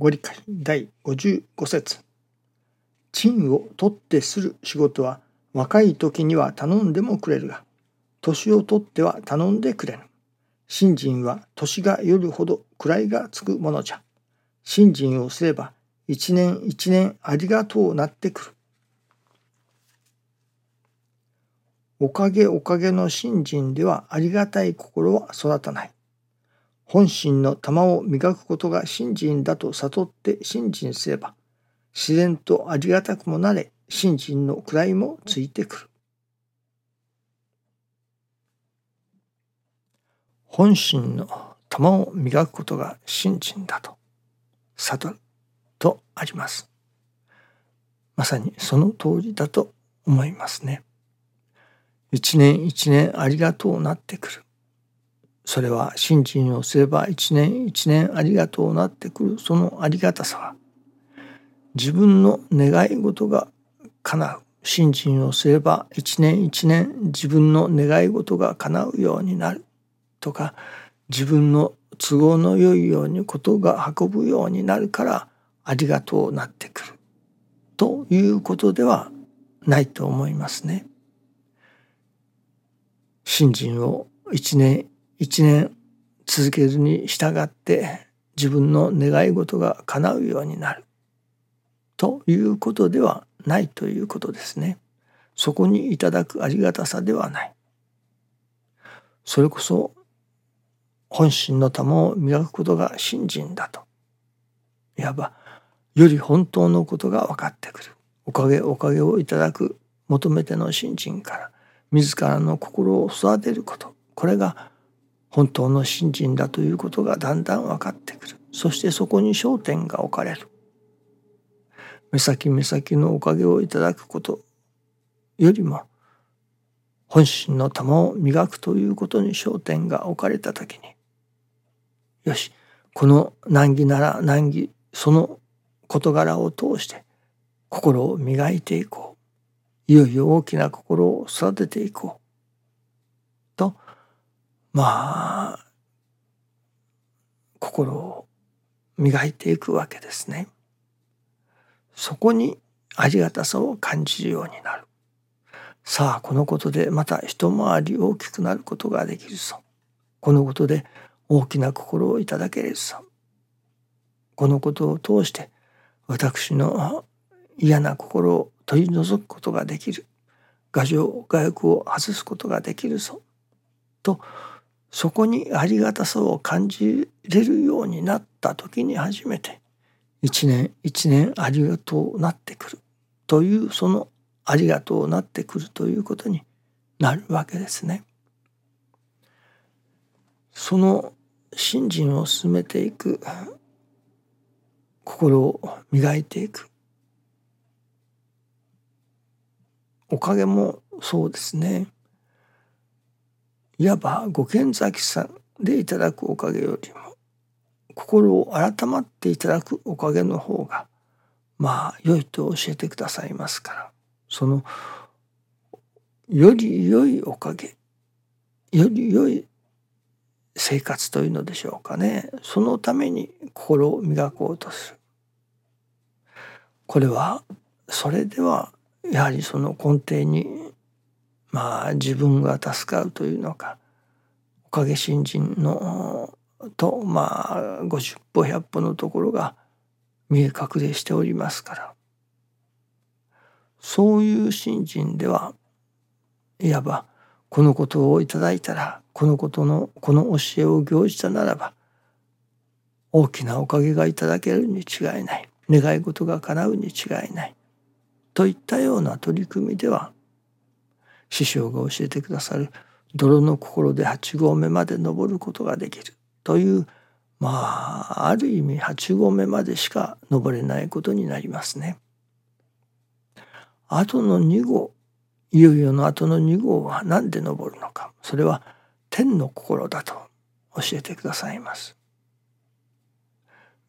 ご理解第55節。賃を取ってする仕事は若い時には頼んでもくれるが年を取っては頼んでくれぬ。信心は年がよるほど位がつくものじゃ。信心をすれば一年一年ありがとうなってくる。おかげおかげの信心ではありがたい心は育たない。本心の玉を磨くことが信心だと悟って信心すれば自然とありがたくもなれ信心の位もついてくる。本心の玉を磨くことが信心だと悟るとあります。まさにその通りだと思いますね。一年一年ありがとうなってくる。それは信心をすれば一年一年ありがとうなってくる。そのありがたさは自分の願い事が叶う。信心をすれば一年一年自分の願い事が叶うようになる。とか自分の都合の良いようにことが運ぶようになるからありがとうなってくる。ということではないと思いますね。信心を一年一年続けるに従って自分の願い事が叶うようになるということではないということですね。そこにいただくありがたさではない。それこそ本心の玉を磨くことが信心だと。いわばより本当のことが分かってくる。おかげおかげをいただく求めての信心から自らの心を育てること。これが本当の信心だということがだんだん分かってくる。そしてそこに焦点が置かれる。目先目先のおかげをいただくことよりも本心の玉を磨くということに焦点が置かれた時によしこの難儀なら難儀その事柄を通して心を磨いていこういよいよ大きな心を育てていこうまあ心を磨いていくわけですね。そこにありがたさを感じるようになる。さあこのことでまた一回り大きくなることができるぞ。このことで大きな心をいただけるぞ。このことを通して私の嫌な心を取り除くことができる。牙城牙欲を外すことができるぞ。とそこにありがたさを感じれるようになった時に初めて一年一年ありがとうなってくる。というそのありがとうなってくるということになるわけですね。その信心を進めていく心を磨いていく。おかげもそうですね。いわばご見崎さんでいただくおかげよりも心を改まっていただくおかげの方がまあ良いと教えてくださいますから。そのより良いおかげより良い生活というのでしょうかね。そのために心を磨こうとする。これはそれではやはりその根底にまあ自分が助かるというのかおかげ新人のとまあ50歩100歩のところが見え隠れしておりますから。そういう信心ではいわばこのことをいただいたらこのことのこの教えを行じたならば大きなおかげがいただけるに違いない。願い事が叶うに違いない。といったような取り組みでは師匠が教えてくださる泥の心で八合目まで登ることができるというまあある意味8合目までしか登れないことになりますね。あとの2号いよいよの後の2号は何で登るのかそれは天の心だと教えてくださいます。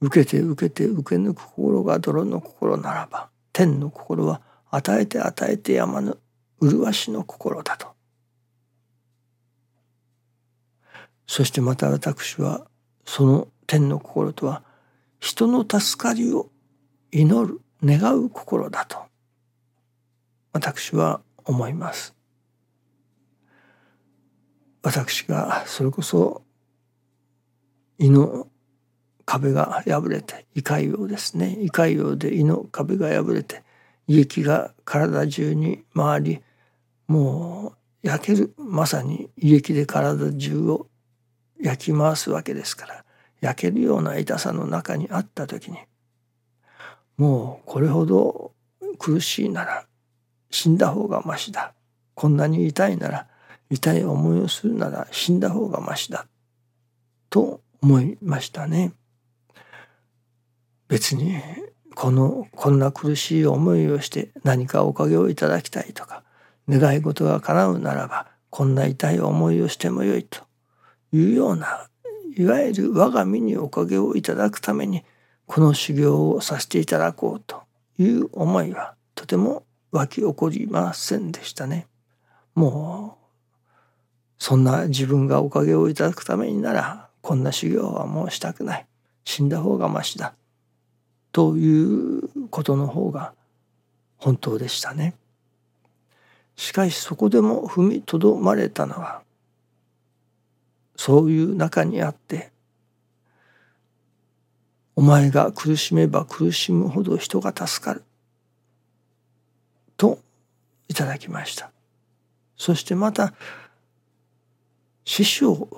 受けて受けて受け抜く心が泥の心ならば天の心は与えて与えてやまぬ麗しの心だと。そしてまた私はその天の心とは人の助かりを祈る願う心だと。私は思います。私がそれこそ胃の壁が破れて胃潰瘍ですね。胃潰瘍で胃の壁が破れて胃液が体中に回りもう焼けるまさに胃液で体中を焼き回すわけですから焼けるような痛さの中にあった時にもうこれほど苦しいなら死んだ方がましだこんなに痛いなら痛い思いをするなら死んだ方がましだと思いましたね。別にこのこんな苦しい思いをして何かおかげをいただきたいとか願い事が叶うならばこんな痛い思いをしてもよいというようないわゆる我が身におかげをいただくためにこの修行をさせていただこうという思いはとても湧き起こりませんでしたね。もうそんな自分がおかげをいただくためにならこんな修行はもうしたくない死んだ方がましだということの方が本当でしたね。しかしそこでも踏みとどまれたのはそういう中にあってお前が苦しめば苦しむほど人が助かるといただきました。そしてまた師匠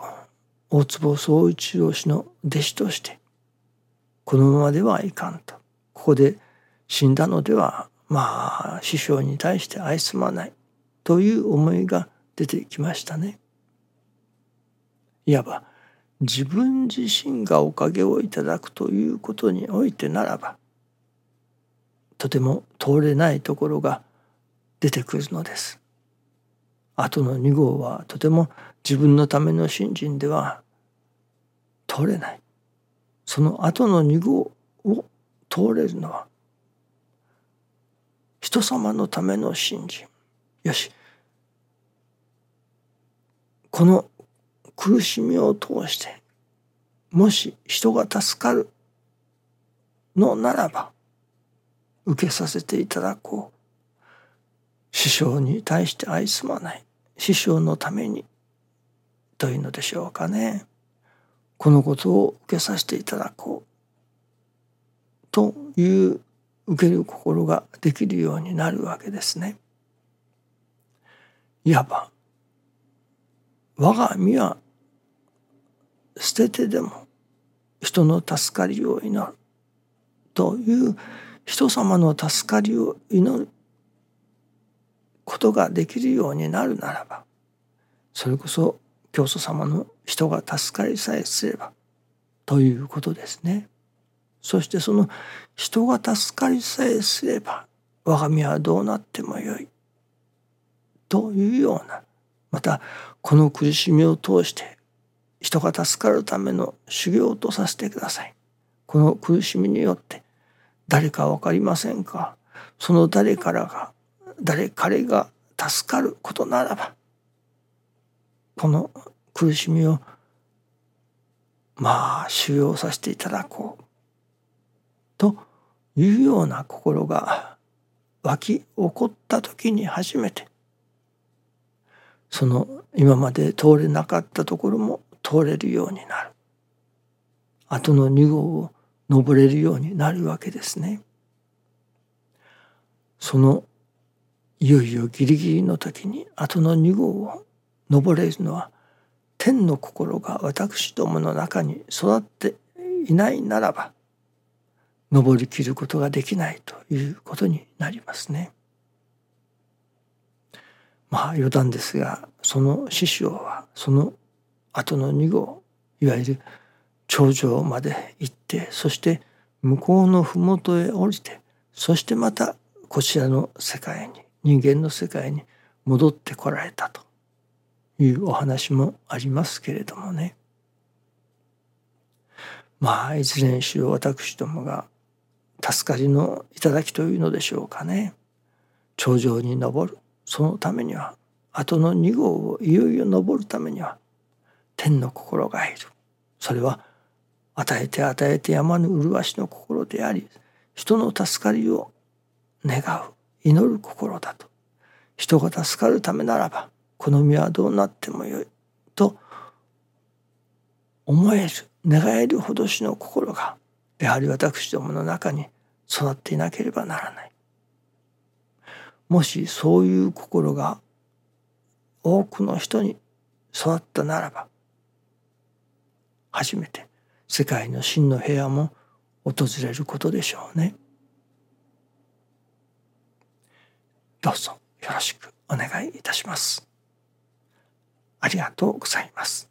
大坪宗一郎氏の弟子としてこのままではいかんと。ここで死んだのではまあ師匠に対して愛すまない。という思いが出てきましたね。いわば自分自身がおかげをいただくということにおいてならばとても通れないところが出てくるのです。後の2号はとても自分のための信心では通れない。その後の2号を通れるのは人様のための信心。よしこの苦しみを通してもし人が助かるのならば受けさせていただこう。師匠に対して愛すまない。師匠のために。というのでしょうかね。このことを受けさせていただこう。という受ける心ができるようになるわけですね。いわば我が身は捨ててでも人の助かりを祈るという人様の助かりを祈ることができるようになるならばそれこそ教祖様の人が助かりさえすればということですね。そしてその人が助かりさえすれば我が身はどうなってもよいというようなまたこの苦しみを通して人が助かるための修行とさせてください。この苦しみによって誰か分かりませんか？その誰からが誰彼が助かることならばこの苦しみをまあ修行させていただこうというような心が湧き起こった時に初めてその今まで通れなかったところも通れるようになる後の2号を登れるようになるわけですね。そのいよいよギリギリの時に後の2号を登れるのは天の心が私どもの中に育っていないならば登りきることができないということになりますね。まあ余談ですがその師匠はその後の2号いわゆる頂上まで行ってそして向こうの麓へ降りてそしてまたこちらの世界に人間の世界に戻ってこられたというお話もありますけれどもね。まあいずれにしろ私どもが助かりの頂きというのでしょうかね。頂上に登る。そのためには後の2号をいよいよ登るためには天の心がいるそれは与えて与えて山の麗しの心であり人の助かりを願う祈る心だと人が助かるためならばこの身はどうなってもよいと思える願えるほどしの心がやはり私どもの中に育っていなければならない。もしそういう心が多くの人に育ったならば初めて世界の真の平和も訪れることでしょうね。どうぞよろしくお願いいたします。ありがとうございます。